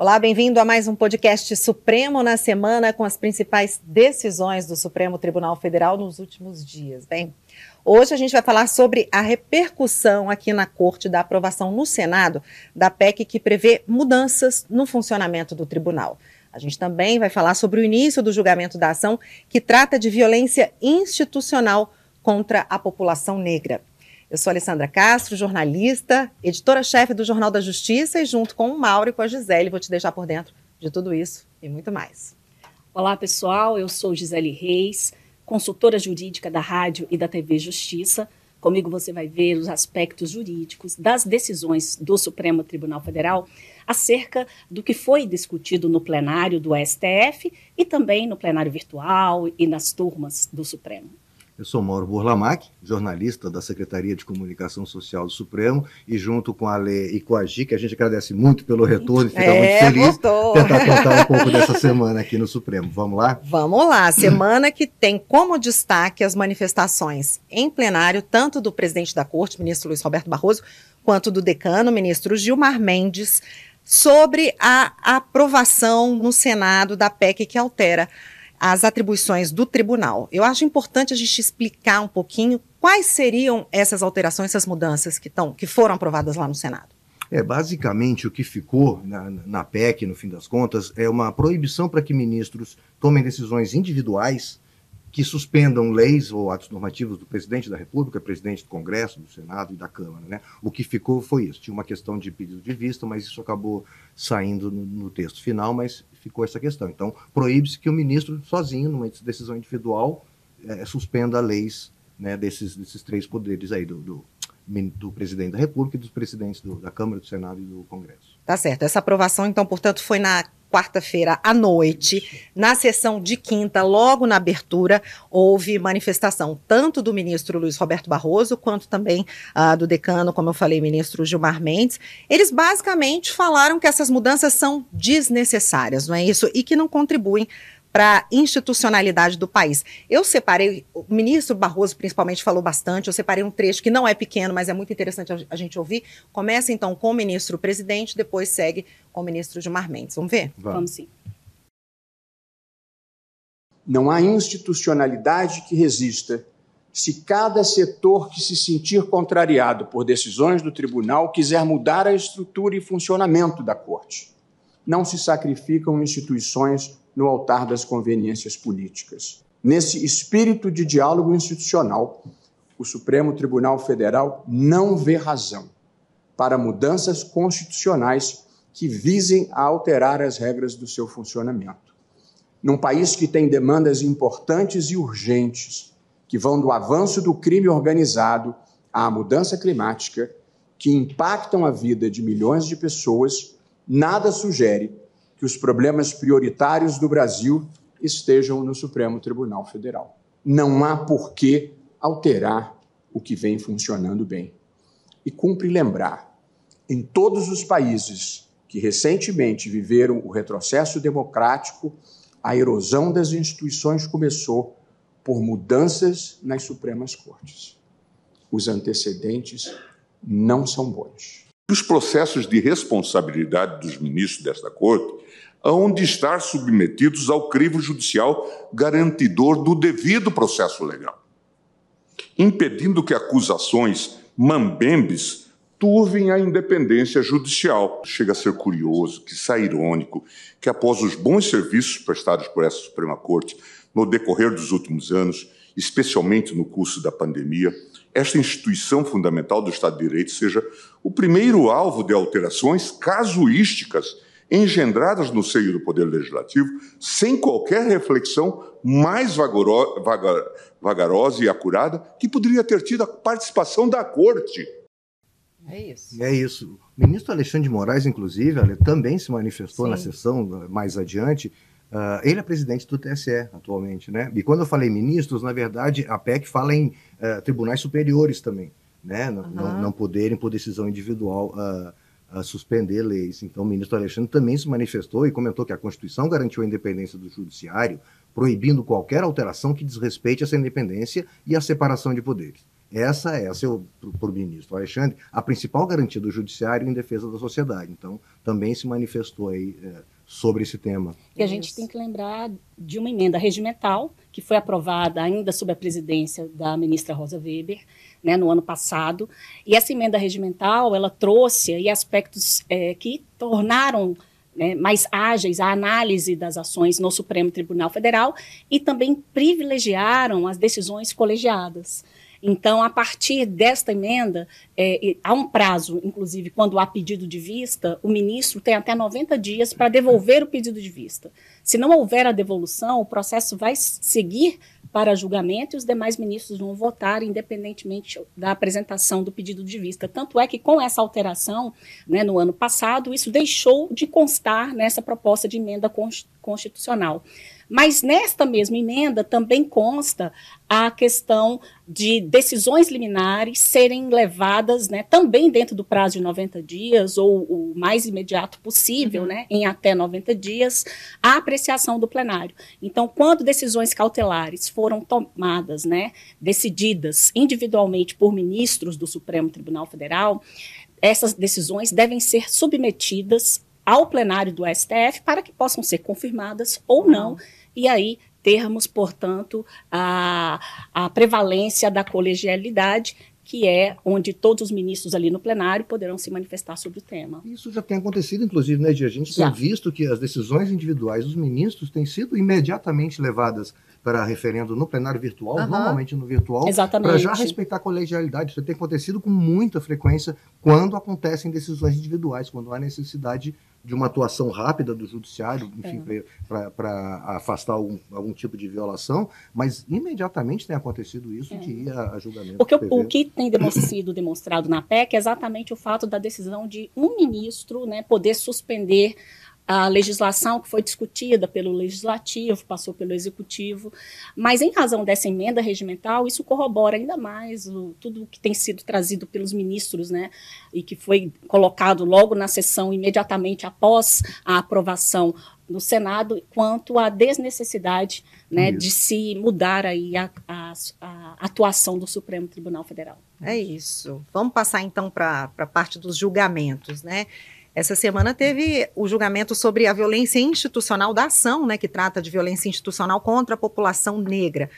Olá, bem-vindo a mais um podcast Supremo na Semana com as principais decisões do Supremo Tribunal Federal nos últimos dias. Bem, hoje a gente vai falar sobre a repercussão aqui na Corte da aprovação no Senado da PEC que prevê mudanças no funcionamento do tribunal. A gente também vai falar sobre o início do julgamento da ação que trata de violência institucional contra a população negra. Eu sou Alessandra Castro, jornalista, editora-chefe do Jornal da Justiça e junto com o Mauro e com a Gisele vou te deixar por dentro de tudo isso e muito mais. Olá, pessoal. Eu sou Gisele Reis, consultora jurídica da Rádio e da TV Justiça. Comigo você vai ver os aspectos jurídicos das decisões do Supremo Tribunal Federal acerca do que foi discutido no plenário do STF e também no plenário virtual e nas turmas do Supremo. Eu sou Mauro Burlamac, jornalista da Secretaria de Comunicação Social do Supremo, e junto com a Lê e com a Gi, que a gente agradece muito pelo retorno e fica é, muito feliz tentar contar um pouco dessa semana aqui no Supremo. Vamos lá? Vamos lá. Semana que tem como destaque as manifestações em plenário, tanto do presidente da Corte, ministro Luiz Roberto Barroso, quanto do decano, ministro Gilmar Mendes, sobre a aprovação no Senado da PEC que altera as atribuições do tribunal. Eu acho importante a gente explicar um pouquinho quais seriam essas alterações, essas mudanças que, tão, que foram aprovadas lá no Senado. É, basicamente o que ficou na, na PEC, no fim das contas, é uma proibição para que ministros tomem decisões individuais que suspendam leis ou atos normativos do presidente da República, presidente do Congresso, do Senado e da Câmara. Né? O que ficou foi isso. Tinha uma questão de pedido de vista, mas isso acabou saindo no, no texto final, mas ficou essa questão. Então, proíbe-se que o ministro, sozinho, numa decisão individual, é, suspenda leis né, desses, desses três poderes aí, do, do, do, presidente da República e dos presidentes do, da Câmara, do Senado e do Congresso. Tá certo. Essa aprovação, então, portanto, foi na quarta-feira à noite, na sessão de quinta, logo na abertura, houve manifestação tanto do ministro Luiz Roberto Barroso, quanto também uh, do decano, como eu falei, ministro Gilmar Mendes. Eles basicamente falaram que essas mudanças são desnecessárias, não é isso? E que não contribuem para a institucionalidade do país. Eu separei, o ministro Barroso principalmente falou bastante, eu separei um trecho que não é pequeno, mas é muito interessante a, a gente ouvir. Começa então com o ministro presidente, depois segue com o ministro Gilmar Mendes. Vamos ver? Vamos, Vamos sim. Não há institucionalidade que resista se cada setor que se sentir contrariado por decisões do tribunal quiser mudar a estrutura e funcionamento da corte. Não se sacrificam instituições no altar das conveniências políticas. Nesse espírito de diálogo institucional, o Supremo Tribunal Federal não vê razão para mudanças constitucionais que visem a alterar as regras do seu funcionamento. Num país que tem demandas importantes e urgentes, que vão do avanço do crime organizado à mudança climática, que impactam a vida de milhões de pessoas, nada sugere que os problemas prioritários do Brasil estejam no Supremo Tribunal Federal. Não há por que alterar o que vem funcionando bem. E cumpre lembrar: em todos os países que recentemente viveram o retrocesso democrático, a erosão das instituições começou por mudanças nas Supremas Cortes. Os antecedentes não são bons. Os processos de responsabilidade dos ministros desta Corte hão de estar submetidos ao crivo judicial garantidor do devido processo legal, impedindo que acusações mambembes turvem a independência judicial. Chega a ser curioso, que sai irônico, que após os bons serviços prestados por essa Suprema Corte no decorrer dos últimos anos, especialmente no curso da pandemia, esta instituição fundamental do Estado de Direito seja o primeiro alvo de alterações casuísticas engendradas no seio do Poder Legislativo, sem qualquer reflexão mais vagoro, vagar, vagarosa e acurada que poderia ter tido a participação da Corte. É isso. É isso. O ministro Alexandre de Moraes, inclusive, também se manifestou Sim. na sessão mais adiante. Uh, ele é presidente do TSE atualmente, né? E quando eu falei ministros, na verdade, a PEC fala em uh, tribunais superiores também, né? Uhum. Não, não, poderem, por decisão individual, uh, suspender leis. Então, o ministro Alexandre também se manifestou e comentou que a Constituição garantiu a independência do Judiciário, proibindo qualquer alteração que desrespeite essa independência e a separação de poderes. essa é, para o ministro Alexandre, a principal garantia do judiciário em defesa da sociedade. Então, também se manifestou aí é, sobre esse tema. E a gente tem que lembrar de uma emenda regimental que foi aprovada ainda sob a presidência da ministra Rosa Weber, né, no ano passado. E essa emenda regimental, ela trouxe aí aspectos é, que tornaram né, mais ágeis a análise das ações no Supremo Tribunal Federal e também privilegiaram as decisões colegiadas. Então, a partir desta emenda, é, há um prazo, inclusive, quando há pedido de vista, o ministro tem até 90 dias para devolver o pedido de vista. Se não houver a devolução, o processo vai seguir para julgamento e os demais ministros vão votar independentemente da apresentação do pedido de vista. Tanto é que, com essa alteração, né, no ano passado, isso deixou de constar nessa proposta de emenda constitucional. Mas nesta mesma emenda também consta a questão de decisões liminares serem levadas né, também dentro do prazo de 90 dias, ou o mais imediato possível, uhum. né, em até 90 dias, à apreciação do plenário. Então, quando decisões cautelares foram tomadas, né, decididas individualmente por ministros do Supremo Tribunal Federal, essas decisões devem ser submetidas ao plenário do STF para que possam ser confirmadas ou não. Uhum e aí termos, portanto, a, a prevalência da colegialidade, que é onde todos os ministros ali no plenário poderão se manifestar sobre o tema. Isso já tem acontecido, inclusive, né, Dia? A gente já. tem visto que as decisões individuais dos ministros têm sido imediatamente levadas para referendo no plenário virtual, uhum. normalmente no virtual, para já respeitar a colegialidade. Isso tem acontecido com muita frequência quando acontecem decisões individuais, quando há necessidade de uma atuação rápida do judiciário, enfim, é. para afastar algum, algum tipo de violação, mas imediatamente tem acontecido isso é. de ir a, a julgamento. Porque o, o, que tem sido demonstrado na PEC é exatamente o fato da decisão de um ministro né, poder suspender a legislação que foi discutida pelo legislativo, passou pelo executivo, mas em razão dessa emenda regimental, isso corrobora ainda mais o, tudo que tem sido trazido pelos ministros, né, e que foi colocado logo na sessão imediatamente após a aprovação no Senado, quanto à desnecessidade né, de se mudar aí a, a, a, atuação do Supremo Tribunal Federal. É isso. Vamos passar então para a parte dos julgamentos, né? Essa semana teve o julgamento sobre a violência institucional da ação, né, que trata de violência institucional contra a população negra.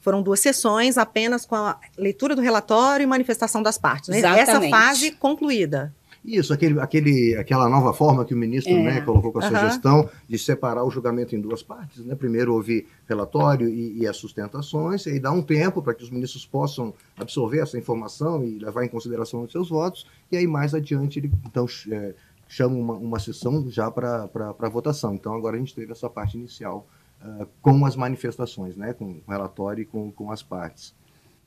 Foram duas sessões, apenas com a leitura do relatório e manifestação das partes. Né? Essa fase concluída. Isso, aquele, aquele, aquela nova forma que o ministro é. né, colocou com a uhum. sugestão de separar o julgamento em duas partes. Né? Primeiro ouvir relatório e, e as sustentações, e aí dar um tempo para que os ministros possam absorver essa informação e levar em consideração os seus votos, e aí mais adiante ele então é, chama uma, uma sessão já para votação. Então, agora a gente teve essa parte inicial uh, com as manifestações, né, com o relatório e com, com as partes.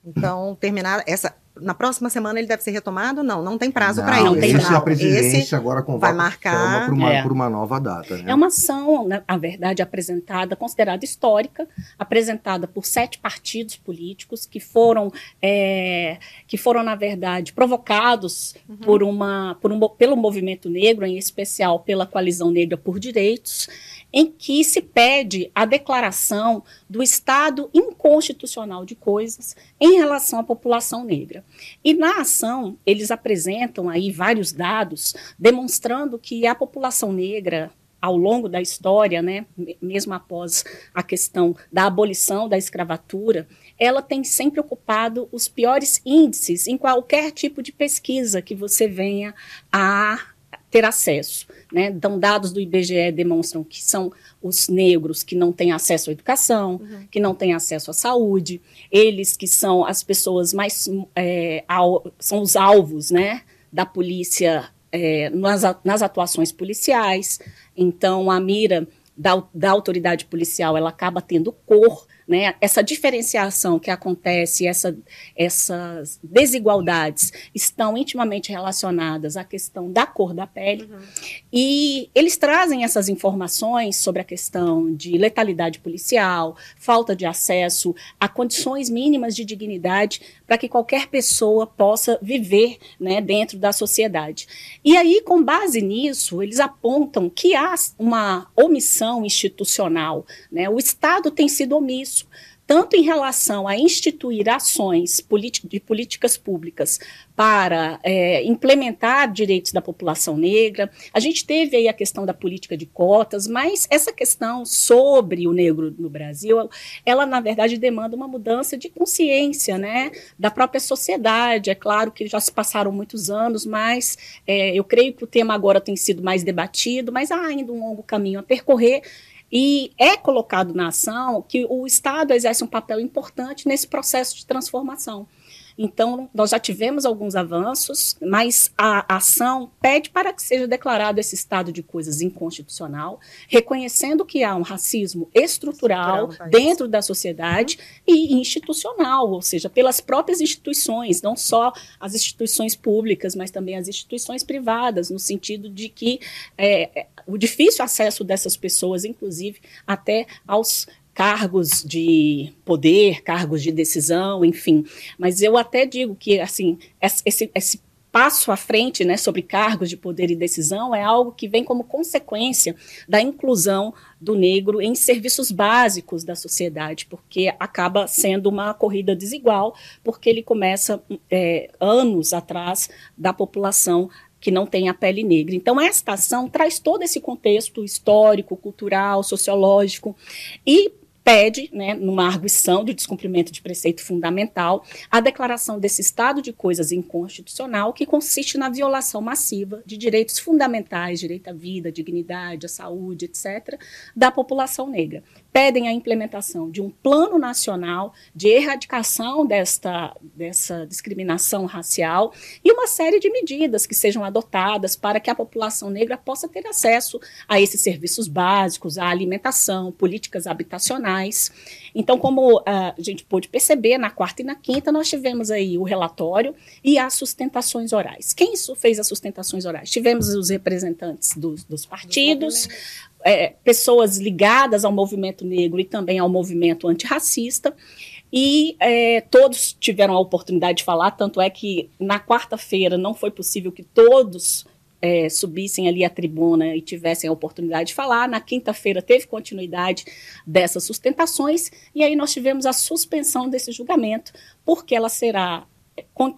Então, terminar essa. Na próxima semana ele deve ser retomado? Não, não tem prazo para isso. Não tem esse a presidência esse agora convoca vai marcar por uma, é. por uma nova data. Né? É uma ação, na verdade, apresentada, considerada histórica, apresentada por sete partidos políticos que foram, é, que foram na verdade, provocados uhum. por uma, por um, pelo movimento negro, em especial pela coalizão negra por direitos em que se pede a declaração do estado inconstitucional de coisas em relação à população negra. E na ação, eles apresentam aí vários dados demonstrando que a população negra ao longo da história, né, mesmo após a questão da abolição da escravatura, ela tem sempre ocupado os piores índices em qualquer tipo de pesquisa que você venha a ter acesso. Né? Então, dados do IBGE demonstram que são os negros que não têm acesso à educação, uhum. que não têm acesso à saúde, eles que são as pessoas mais é, são os alvos, né, da polícia é, nas, nas atuações policiais. Então, a mira da, da autoridade policial ela acaba tendo cor, né? Essa diferenciação que acontece, essa, essas desigualdades estão intimamente relacionadas à questão da cor da pele. Uhum. E eles trazem essas informações sobre a questão de letalidade policial, falta de acesso a condições mínimas de dignidade para que qualquer pessoa possa viver né, dentro da sociedade. E aí, com base nisso, eles apontam que há uma omissão institucional. Né? O Estado tem sido omisso isso tanto em relação a instituir ações de políticas públicas para é, implementar direitos da população negra. A gente teve aí a questão da política de cotas, mas essa questão sobre o negro no Brasil, ela na verdade demanda uma mudança de consciência, né, da própria sociedade. É claro que já se passaram muitos anos, mas é, eu creio que o tema agora tem sido mais debatido, mas há ainda um longo caminho a percorrer. E é colocado na ação que o Estado exerce um papel importante nesse processo de transformação. Então, nós já tivemos alguns avanços, mas a ação pede para que seja declarado esse estado de coisas inconstitucional, reconhecendo que há um racismo estrutural, estrutural dentro da sociedade uhum. e institucional, ou seja, pelas próprias instituições, não só as instituições públicas, mas também as instituições privadas, no sentido de que é, é o difícil acesso dessas pessoas, inclusive até aos cargos de poder, cargos de decisão, enfim. Mas eu até digo que assim esse, esse passo à frente, né, sobre cargos de poder e decisão é algo que vem como consequência da inclusão do negro em serviços básicos da sociedade, porque acaba sendo uma corrida desigual, porque ele começa é, anos atrás da população que não tem a pele negra. Então, esta ação traz todo esse contexto histórico, cultural, sociológico e pede, né, numa arguição de descumprimento de preceito fundamental, a declaração desse estado de coisas inconstitucional que consiste na violação massiva de direitos fundamentais, direito à vida, dignidade, à saúde, etc., da população negra pedem a implementação de um plano nacional de erradicação desta, dessa discriminação racial e uma série de medidas que sejam adotadas para que a população negra possa ter acesso a esses serviços básicos, à alimentação, políticas habitacionais. Então, como uh, a gente pôde perceber, na quarta e na quinta nós tivemos aí o relatório e as sustentações orais. Quem fez as sustentações orais? Tivemos os representantes dos, dos partidos, é, pessoas ligadas ao movimento negro e também ao movimento antirracista. E é, todos tiveram a oportunidade de falar, tanto é que na quarta-feira não foi possível que todos é, subissem ali à tribuna e tivessem a oportunidade de falar. Na quinta-feira teve continuidade dessas sustentações, e aí nós tivemos a suspensão desse julgamento, porque ela será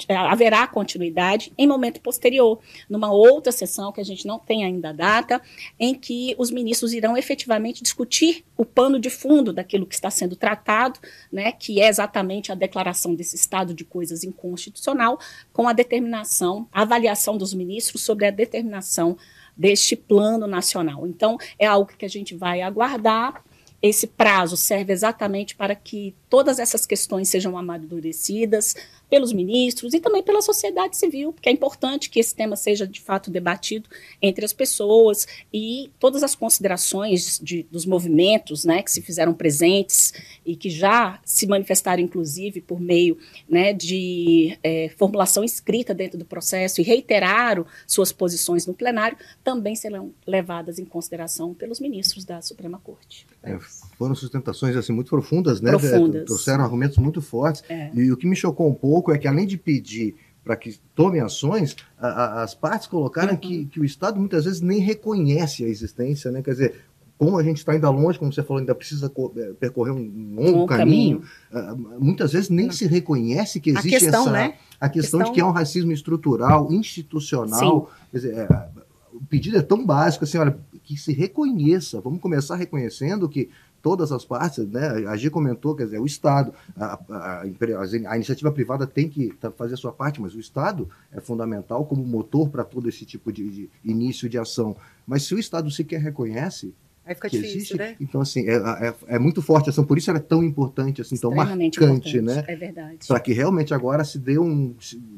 haverá continuidade em momento posterior, numa outra sessão que a gente não tem ainda a data, em que os ministros irão efetivamente discutir o pano de fundo daquilo que está sendo tratado, né, que é exatamente a declaração desse estado de coisas inconstitucional, com a determinação, a avaliação dos ministros sobre a determinação deste plano nacional. Então, é algo que a gente vai aguardar esse prazo serve exatamente para que todas essas questões sejam amadurecidas pelos ministros e também pela sociedade civil, porque é importante que esse tema seja de fato debatido entre as pessoas e todas as considerações de, dos movimentos né, que se fizeram presentes e que já se manifestaram, inclusive, por meio né, de é, formulação escrita dentro do processo e reiteraram suas posições no plenário, também serão levadas em consideração pelos ministros da Suprema Corte. É, foram sustentações assim muito profundas, né? Profundas. Trouxeram argumentos muito fortes. É. E o que me chocou um pouco é que além de pedir para que tome ações, a, a, as partes colocaram uhum. que, que o Estado muitas vezes nem reconhece a existência, né? Quer dizer, como a gente está ainda longe, como você falou, ainda precisa é, percorrer um longo um caminho, caminho. Uh, muitas vezes nem Não. se reconhece que existe a questão, essa né? a questão, questão, de que é um racismo estrutural, institucional. Sim. Quer dizer, é, o pedido é tão básico assim, olha, que se reconheça. Vamos começar reconhecendo que todas as partes, né? A G comentou, quer dizer, o Estado, a, a, a, iniciativa privada tem que fazer a sua parte, mas o Estado é fundamental como motor para todo esse tipo de, de, início de ação. Mas se o Estado sequer reconhece, Aí fica que difícil, existe, né? Então, assim, é, é, é, muito forte a ação, por isso ela é tão importante, assim, tão marcante, importante. né? É verdade. Para que realmente agora se dê um,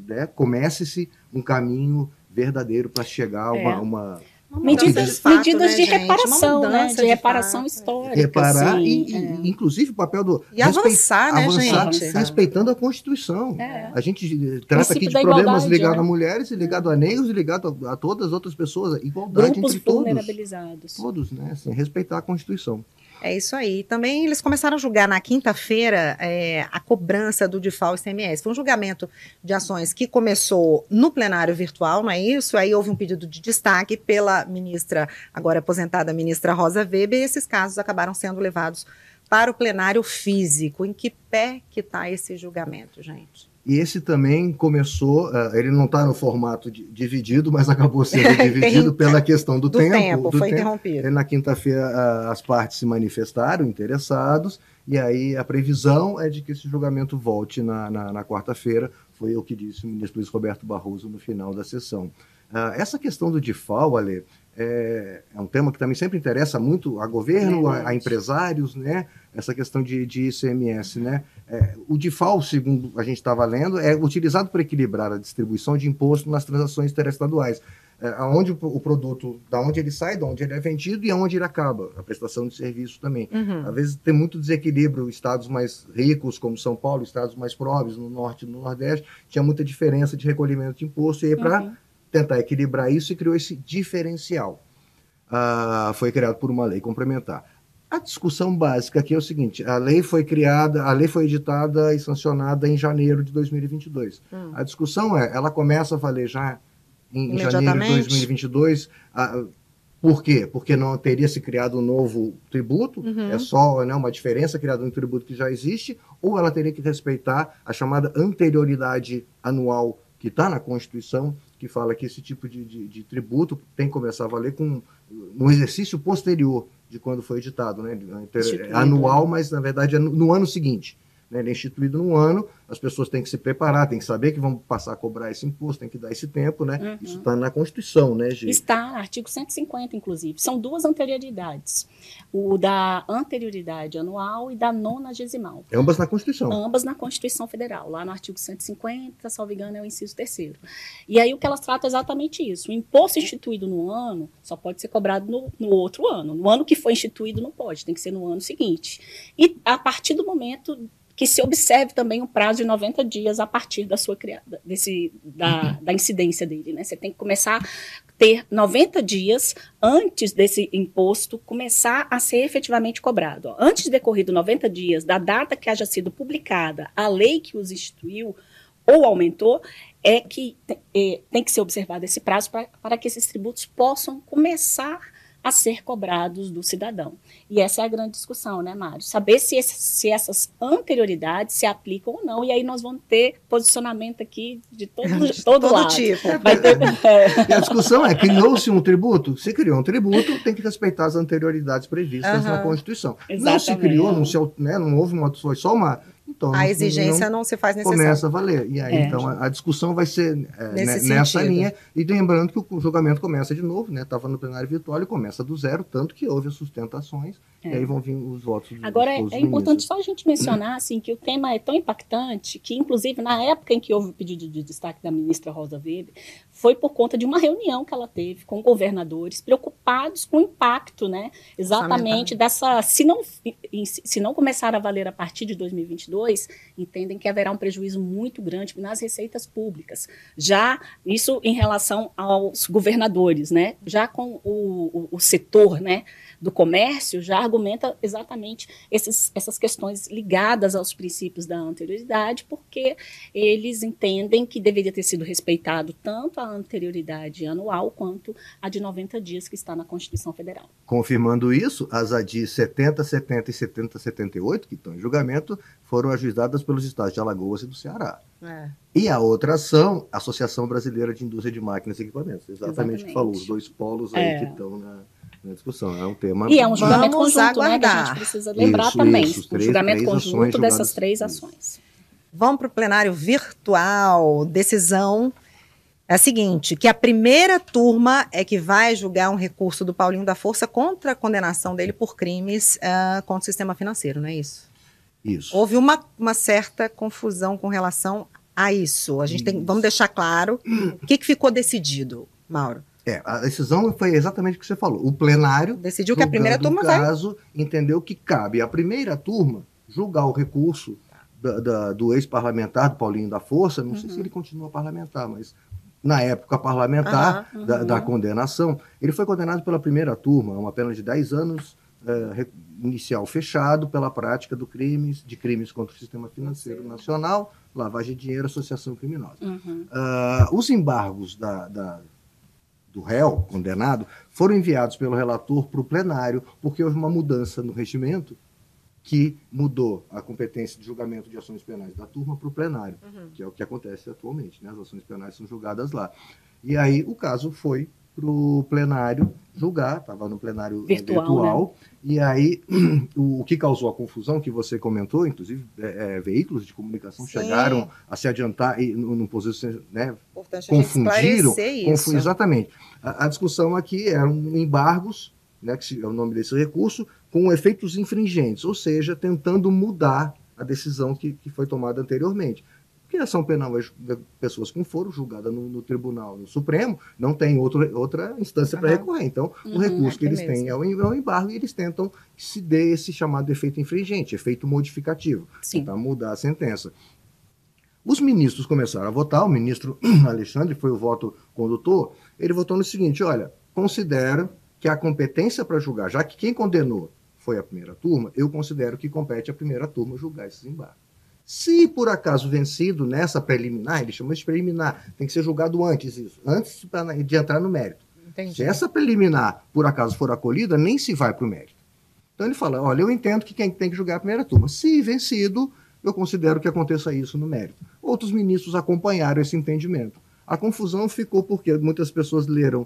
né, comece-se um caminho verdadeiro para chegar a uma, é. uma medidas, de, fato, medidas né, de reparação, né? De, de reparação fato. histórica. Reparar assim, e, é. e, inclusive, o papel do. E avançar, né, avançar, gente? Respeitando a Constituição. É. A gente trata aqui de problemas ligados né? a mulheres, ligado a negros, e ligado a, a, todas as outras pessoas. Igualdade Grupos entre todos. vulnerabilizados. Todos, né? Assim, respeitar a Constituição. É isso aí. Também eles começaram a julgar na quinta-feira é, a cobrança do DIFAL ICMS. Foi um julgamento de ações que começou no plenário virtual, não é isso? Aí houve um pedido de destaque pela ministra, agora aposentada ministra Rosa Weber, e esses casos acabaram sendo levados para o plenário físico. Em que pé que está esse julgamento, gente? E esse também começou, uh, ele não está no formato de, dividido, mas acabou sendo dividido pela questão do, do tempo. tempo. Do foi tempo. interrompido. Na quinta-feira, uh, as partes se manifestaram interessados, e aí a previsão é de que esse julgamento volte na, na, na quarta-feira, foi o que disse o ministro Luiz Roberto Barroso no final da sessão. Uh, essa questão do DIFAL, Ale, é, é, um tema que também sempre interessa muito a governo, a, a empresários, né? Essa questão de, de ICMS, né? É, o DIFAL, segundo a gente estava lendo, é utilizado para equilibrar a distribuição de imposto nas transações interestaduais. É, aonde o, o, produto, da onde ele sai, da onde ele é vendido e aonde ele acaba, a prestação de serviço também. Uhum. Às vezes tem muito desequilíbrio, estados mais ricos, como São Paulo, estados mais pobres, no norte e no nordeste, tinha muita diferença de recolhimento de imposto, e aí para uhum tentar equilibrar isso e criou esse diferencial. Ah, foi criado por uma lei complementar. A discussão básica aqui é o seguinte: a lei foi criada, a lei foi editada e sancionada em janeiro de 2022. Hum. A discussão é, ela começa a valer já em, em janeiro de 2022. Ah, por quê? Porque não teria se criado um novo tributo, uhum. é só né, uma diferença criada um tributo que já existe, ou ela teria que respeitar a chamada anterioridade anual que está na Constituição que fala que esse tipo de, de, de, tributo tem que começar a valer com no exercício posterior de quando foi editado, né? anual, né? mas na verdade é no, no ano seguinte. Né? Ele é instituído num ano, as pessoas têm que se preparar, têm que saber que vão passar a cobrar esse imposto, tem que dar esse tempo, né? Uhum. Isso está na Constituição, né, Gi? Está, artigo 150, inclusive. São duas anterioridades. O da anterioridade anual e da nonagesimal. Ambas na Constituição. Ambas na Constituição Federal. Lá no artigo 150, salvo engano, é o inciso terceiro. E aí o que elas tratam é exatamente isso. O imposto instituído no ano só pode ser cobrado no, no outro ano. No ano que foi instituído não pode, tem que ser no ano seguinte. E a partir do momento que se observe também um prazo de 90 dias a partir da sua criada, desse, da, da incidência dele. Né? Você tem que começar a ter 90 dias antes desse imposto começar a ser efetivamente cobrado. Antes de decorrido 90 dias da data que haja sido publicada a lei que os instituiu ou aumentou, é que é, tem que ser observado esse prazo pra, para que esses tributos possam começar a ser cobrados do cidadão. E essa é a grande discussão, né, Mário? Saber se, esse, se essas anterioridades se aplicam ou não. E aí nós vamos ter posicionamento aqui de todo, de todo, todo lado. tipo. Ter... E a discussão é, criou-se um tributo? Se criou um tributo, tem que respeitar as anterioridades previstas uhum. na Constituição. Exatamente. Não se criou, não, se, né, não houve uma, foi só uma então, a exigência não, não, se faz necessária. Começa a valer. E aí, é. então, a, a, discussão vai ser é, nessa linha. E lembrando que o julgamento começa de novo, né? Estava no plenário virtual e começa do zero, tanto que houve as sustentações, é. e aí vão vir os votos. Agora, é, é importante só a gente mencionar assim, que o tema é tão impactante que, inclusive, na época em que houve o pedido de destaque da ministra Rosa Weber, foi por conta de uma reunião que ela teve com governadores preocupados com o impacto, né? Exatamente dessa. Se não, se não começar a valer a partir de 2022, entendem que haverá um prejuízo muito grande nas receitas públicas. Já isso em relação aos governadores, né? Já com o, o, o setor, né? Do comércio já argumenta exatamente esses, essas questões ligadas aos princípios da anterioridade, porque eles entendem que deveria ter sido respeitado tanto a anterioridade anual quanto a de 90 dias que está na Constituição Federal. Confirmando isso, as ADIs 70, 70 e 70, 78, que estão em julgamento, foram ajuizadas pelos estados de Alagoas e do Ceará. É. E a outra ação, Associação Brasileira de Indústria de Máquinas e Equipamentos. Exatamente o que falou, os dois polos aí é. que estão na na discussão. É um tema. E é um julgamento Vamos conjunto, aguardar. né? Que a gente precisa lembrar isso, também. Isso, três, um julgamento conjunto dessas três ações. Vamos para o plenário virtual. Decisão é a seguinte: que a primeira turma é que vai julgar um recurso do Paulinho da Força contra a condenação dele por crimes uh, contra o sistema financeiro, não é isso? Isso. Houve uma, uma certa confusão com relação a isso. A gente isso. tem, vamos deixar claro o que, que ficou decidido, Mauro. É, a decisão foi exatamente o que você falou. O plenário decidiu que a primeira turma caso vai... entendeu que cabe a primeira turma julgar o recurso da, da, do ex-parlamentar, do Paulinho da Força, não uhum. sei se uhum. ele continua parlamentar, mas na época parlamentar uhum. Da, da, condenação, ele foi condenado pela primeira turma, uma pena de 10 anos é, inicial fechado pela prática do crimes, de crimes contra o sistema financeiro Sim. nacional, lavagem de dinheiro, associação criminosa. Uhum. Uh, os embargos da, da do réu condenado foram enviados pelo relator para o plenário, porque houve uma mudança no regimento que mudou a competência de julgamento de ações penais da turma para o plenário, uhum. que é o que acontece atualmente. Né? As ações penais são julgadas lá. E aí o caso foi para o plenário julgar, estava no plenário virtual, virtual né? e aí o, que causou a confusão que você comentou, inclusive é, é, veículos de comunicação Sim. chegaram a se adiantar e no, no posição, né, confundiram, confu exatamente. A, a, discussão aqui eram embargos, né, que é o nome desse recurso, com efeitos infringentes, ou seja, tentando mudar a decisão que, que foi tomada anteriormente. Porque a ação penal é pessoas com foro julgadas no, no, Tribunal no Supremo, não tem outro, outra instância uhum. para recorrer. Então, uhum, o recurso que eles mesmo. têm é o, é o, embargo e eles tentam que se dê esse chamado efeito infringente, efeito modificativo, para mudar a sentença. Os ministros começaram a votar, o ministro Alexandre foi o voto condutor, ele votou no seguinte: olha, considero que a competência para julgar, já que quem condenou foi a primeira turma, eu considero que compete à primeira turma julgar esses embargos. Se por acaso vencido nessa preliminar, ele chama de preliminar, tem que ser julgado antes isso, antes de entrar no mérito. Entendi. Se essa preliminar por acaso for acolhida, nem se vai para o mérito. Então ele fala: olha, eu entendo que quem tem que julgar é a primeira turma. Se vencido, eu considero que aconteça isso no mérito. Outros ministros acompanharam esse entendimento. A confusão ficou porque muitas pessoas leram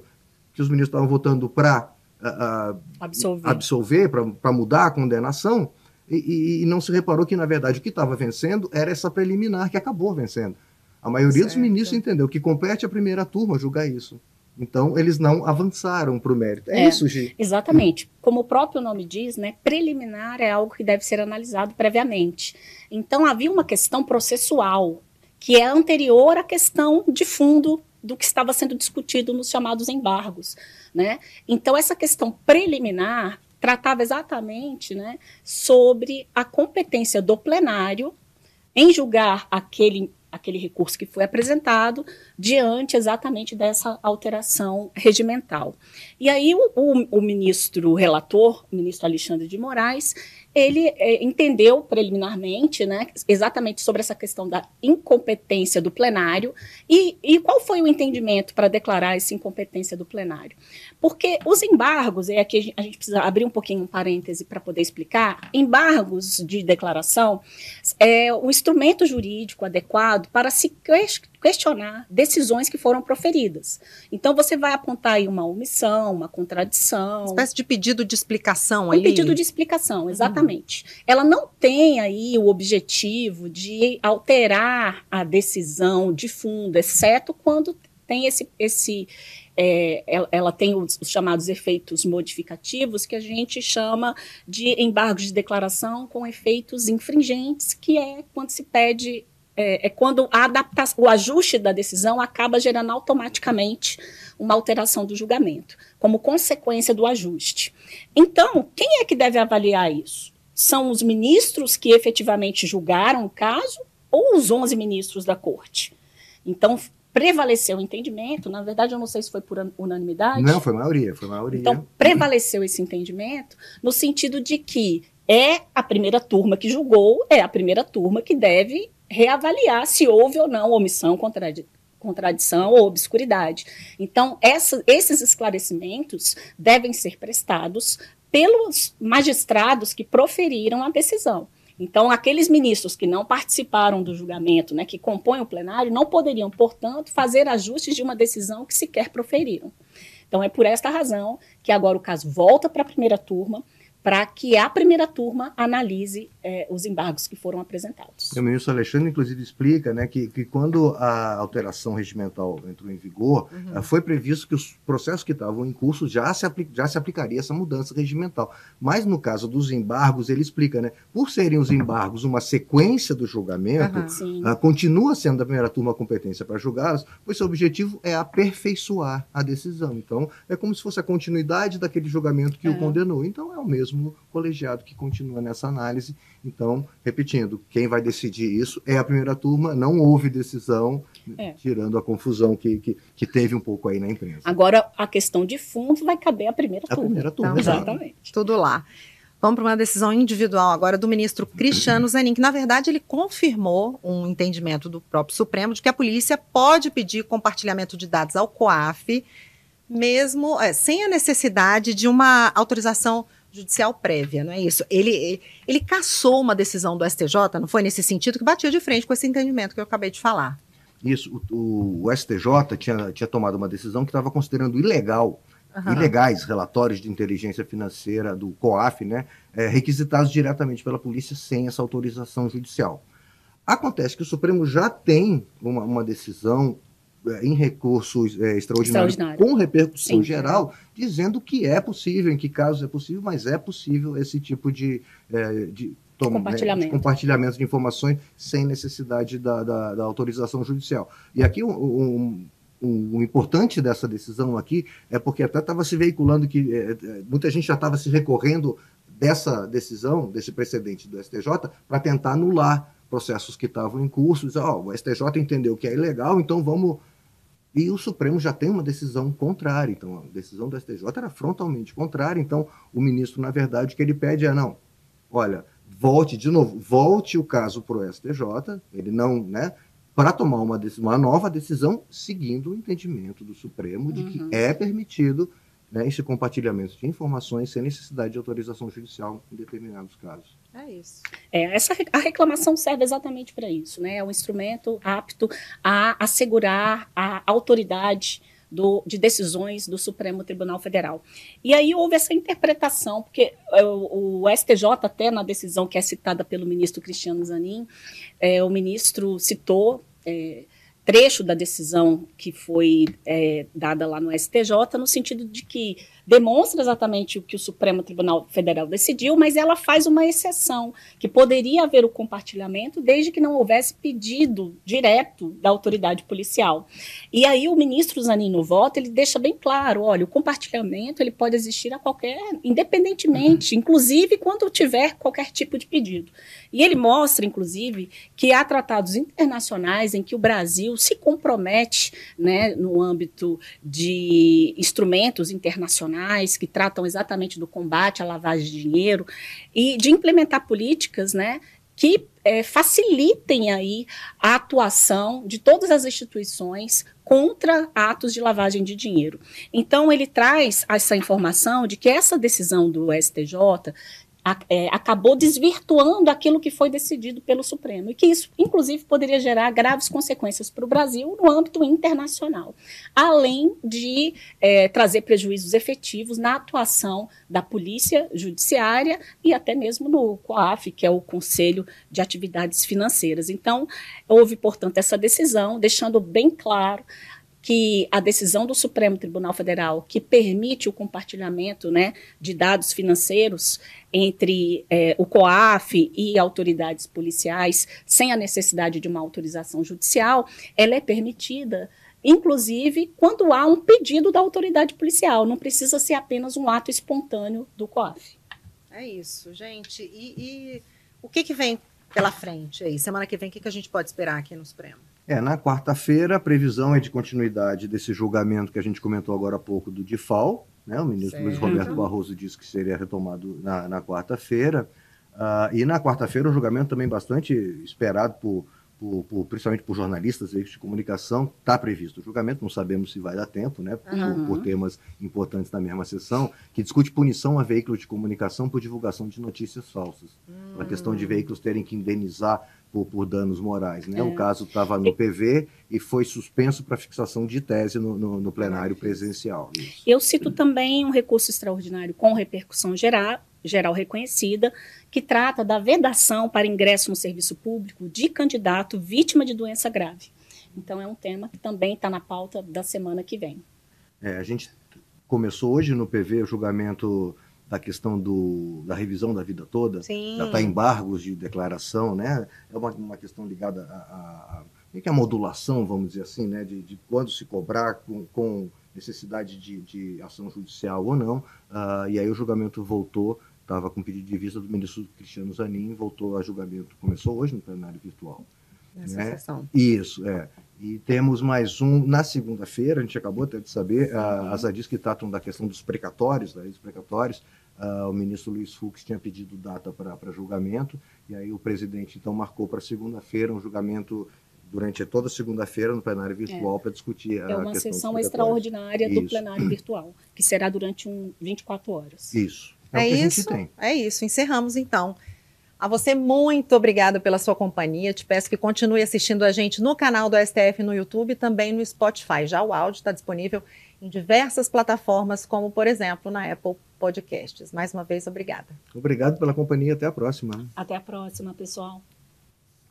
que os ministros estavam votando para uh, ah, uh, ah, absolver, absolver para mudar a condenação, e, e, não se reparou que, na verdade, o que estava vencendo era essa preliminar que acabou vencendo. A maioria certo. dos ministros entendeu que compete à primeira turma julgar isso. Então, eles não avançaram para o mérito. É, é, isso, Gi? Exatamente. Como o próprio nome diz, né, preliminar é algo que deve ser analisado previamente. Então, havia uma questão processual, que é anterior à questão de fundo do que estava sendo discutido nos chamados embargos. Né? Então, essa questão preliminar tratava exatamente né, sobre a competência do plenário em julgar aquele, aquele recurso que foi apresentado diante exatamente dessa alteração regimental. E aí o, o, o ministro relator, o ministro Alexandre de Moraes, ele é, entendeu preliminarmente, né, exatamente sobre essa questão da incompetência do plenário e, e qual foi o entendimento para declarar essa incompetência do plenário. Porque os embargos, e aqui a gente precisa abrir um pouquinho um parêntese para poder explicar, embargos de declaração é o instrumento jurídico adequado para se questionar decisões que foram proferidas. Então, você vai apontar aí uma omissão, uma contradição. Uma espécie de pedido de explicação um pedido de explicação, uhum. exatamente. Uhum. Ela não tem aí o objetivo de alterar a decisão de fundo, exceto quando tem esse, esse é, ela, ela, tem os, os, chamados efeitos modificativos, que a gente chama de embargos de declaração com efeitos infringentes, que é quando se pede é, é, quando a adaptação, o ajuste da decisão acaba gerando automaticamente uma alteração do julgamento, como consequência do ajuste. Então, quem é que deve avaliar isso? São os ministros que efetivamente julgaram o caso ou os 11 ministros da corte? Então, prevaleceu o entendimento, na verdade eu não sei se foi por unanimidade. Não, foi maioria, foi maioria. Então, prevaleceu esse entendimento no sentido de que é a primeira turma que julgou, é a primeira turma que deve reavaliar se houve ou não omissão, contradi contradição ou obscuridade. Então, essa, esses esclarecimentos devem ser prestados pelos magistrados que proferiram a decisão. Então, aqueles ministros que não participaram do julgamento, né, que compõem o plenário, não poderiam, portanto, fazer ajustes de uma decisão que sequer proferiram. Então, é por esta razão que agora o caso volta para a primeira turma, para que a primeira turma analise é, os embargos que foram apresentados. O ministro Alexandre, inclusive, explica né, que, que quando a alteração regimental entrou em vigor, uhum. Eh, foi previsto que os processos que estavam em curso já se, já se aplicaria essa mudança regimental. Mas no caso dos embargos, ele explica, né, por serem os embargos uma sequência do julgamento, uhum. uh, continua sendo a primeira turma a competência para julgá-los, pois seu objetivo é aperfeiçoar a decisão. Então, é como se fosse a continuidade daquele julgamento que é. o condenou. Então, é o mesmo colegiado que continua nessa análise então, repetindo, quem vai decidir isso é a primeira turma, não houve decisão, é. tirando a confusão que, que, que, teve um pouco aí na imprensa. Agora, a questão de fundo vai caber à primeira a turma. Primeira turma, então, exatamente. Tudo lá. Vamos para uma decisão individual agora do ministro Cristiano Zanin, que na verdade ele confirmou um entendimento do próprio Supremo de que a polícia pode pedir compartilhamento de dados ao COAF, mesmo é, sem a necessidade de uma autorização judicial prévia, não é isso? Ele, ele caçou uma decisão do STJ, não foi nesse sentido, que batia de frente com esse entendimento que eu acabei de falar. Isso, o, o STJ tinha, tinha tomado uma decisão que estava considerando ilegal, uhum. ilegais relatórios de inteligência financeira do COAF, né, é, requisitados diretamente pela polícia sem essa autorização judicial. Acontece que o Supremo já tem uma, uma decisão em recursos é, extraordinários Extraordinário. com repercussão Sim. geral, dizendo que é possível, em que casos é possível, mas é possível esse tipo de, é, de, tom, compartilhamento. Né, de compartilhamento de informações sem necessidade da, da, da autorização judicial. E aqui um, um, um, um, importante dessa decisão aqui é porque até estava se veiculando que é, é, muita gente já estava se recorrendo dessa decisão, desse precedente do STJ, para tentar anular processos que estavam em curso. Dizer, oh, o STJ entendeu que é ilegal, então vamos e o Supremo já tem uma decisão contrária. Então, a decisão do STJ era frontalmente contrária. Então, o ministro, na verdade, o que ele pede é: não, olha, volte de novo, volte o caso para o STJ, ele não, né, para tomar uma, uma nova decisão, seguindo o entendimento do Supremo de uhum. que é permitido né, esse compartilhamento de informações sem necessidade de autorização judicial em determinados casos. É isso. É, essa, a reclamação serve exatamente para isso, né? É um instrumento apto a assegurar a autoridade do, de decisões do Supremo Tribunal Federal. E aí houve essa interpretação, porque é, o, o STJ, até na decisão que é citada pelo ministro Cristiano Zanin, é, o ministro citou. É, trecho da decisão que foi é, dada lá no STJ, no sentido de que demonstra exatamente o que o Supremo Tribunal Federal decidiu, mas ela faz uma exceção, que poderia haver o compartilhamento desde que não houvesse pedido direto da autoridade policial. E aí o ministro Zanin no voto, ele deixa bem claro, olha, o compartilhamento ele pode existir a qualquer, independentemente, inclusive quando tiver qualquer tipo de pedido. E ele mostra, inclusive, que há tratados internacionais em que o Brasil se compromete, né, no âmbito de instrumentos internacionais que tratam exatamente do combate à lavagem de dinheiro e de implementar políticas, né, que é, facilitem aí a atuação de todas as instituições contra atos de lavagem de dinheiro. Então ele traz essa informação de que essa decisão do STJ a, é, acabou desvirtuando aquilo que foi decidido pelo Supremo e que isso, inclusive, poderia gerar graves consequências para o Brasil no âmbito internacional, além de é, trazer prejuízos efetivos na atuação da Polícia Judiciária e até mesmo no COAF, que é o Conselho de Atividades Financeiras. Então, houve, portanto, essa decisão, deixando bem claro que a decisão do Supremo Tribunal Federal, que permite o compartilhamento né, de dados financeiros entre é, o COAF e autoridades policiais, sem a necessidade de uma autorização judicial, ela é permitida, inclusive quando há um pedido da autoridade policial, não precisa ser apenas um ato espontâneo do COAF. É isso, gente. E, e o que, que vem pela frente aí? Semana que vem, o que, que a gente pode esperar aqui no Supremo? É, na quarta-feira, a previsão é de continuidade desse julgamento que a gente comentou agora há pouco do DIFAL. Né? O ministro certo. Luiz Roberto Barroso disse que seria retomado na, na quarta-feira. Uh, e na quarta-feira, um julgamento também bastante esperado por, por, por, principalmente por jornalistas, de comunicação, está previsto o julgamento, não sabemos se vai dar tempo, né, por, uhum. por, temas importantes na mesma sessão, que discute punição a veículos de comunicação por divulgação de notícias falsas. Uhum. A questão de veículos terem que indenizar por, por danos morais. Né? É. O caso estava no PV e foi suspenso para fixação de tese no, no, no plenário presencial. Isso. Eu cito também um recurso extraordinário com repercussão geral, geral reconhecida, que trata da vedação para ingresso no serviço público de candidato vítima de doença grave. Então, é um tema que também está na pauta da semana que vem. É, a gente começou hoje no PV o julgamento da questão do, da revisão da vida toda, Sim. já está embargos de declaração, né? É uma, uma questão ligada a, a, a, que é a modulação, vamos dizer assim, né? De, de quando se cobrar com, com necessidade de, de, ação judicial ou não. Uh, e aí o julgamento voltou, estava com pedido de vista do ministro Cristiano Zanin, voltou a julgamento, começou hoje no plenário virtual. Nessa né? sessão. Isso, é. E temos mais um na segunda-feira, a gente acabou até de saber, uh, as ADIs que tratam da questão dos precatórios, da precatórios, Uh, o ministro Luiz Fux tinha pedido data para julgamento, e aí o presidente então marcou para segunda-feira um julgamento durante toda segunda-feira no plenário é. virtual é. para discutir a É uma sessão extraordinária do plenário virtual, que será durante um 24 horas. Isso. É, é isso. É isso. Encerramos então. A você, muito obrigada pela sua companhia. Te peço que continue assistindo a gente no canal do STF no YouTube e também no Spotify. Já o áudio está disponível em diversas plataformas, como, por exemplo, na Apple podcasts. Mais uma vez, obrigada. Obrigado pela companhia. Até a próxima. Até a próxima, pessoal.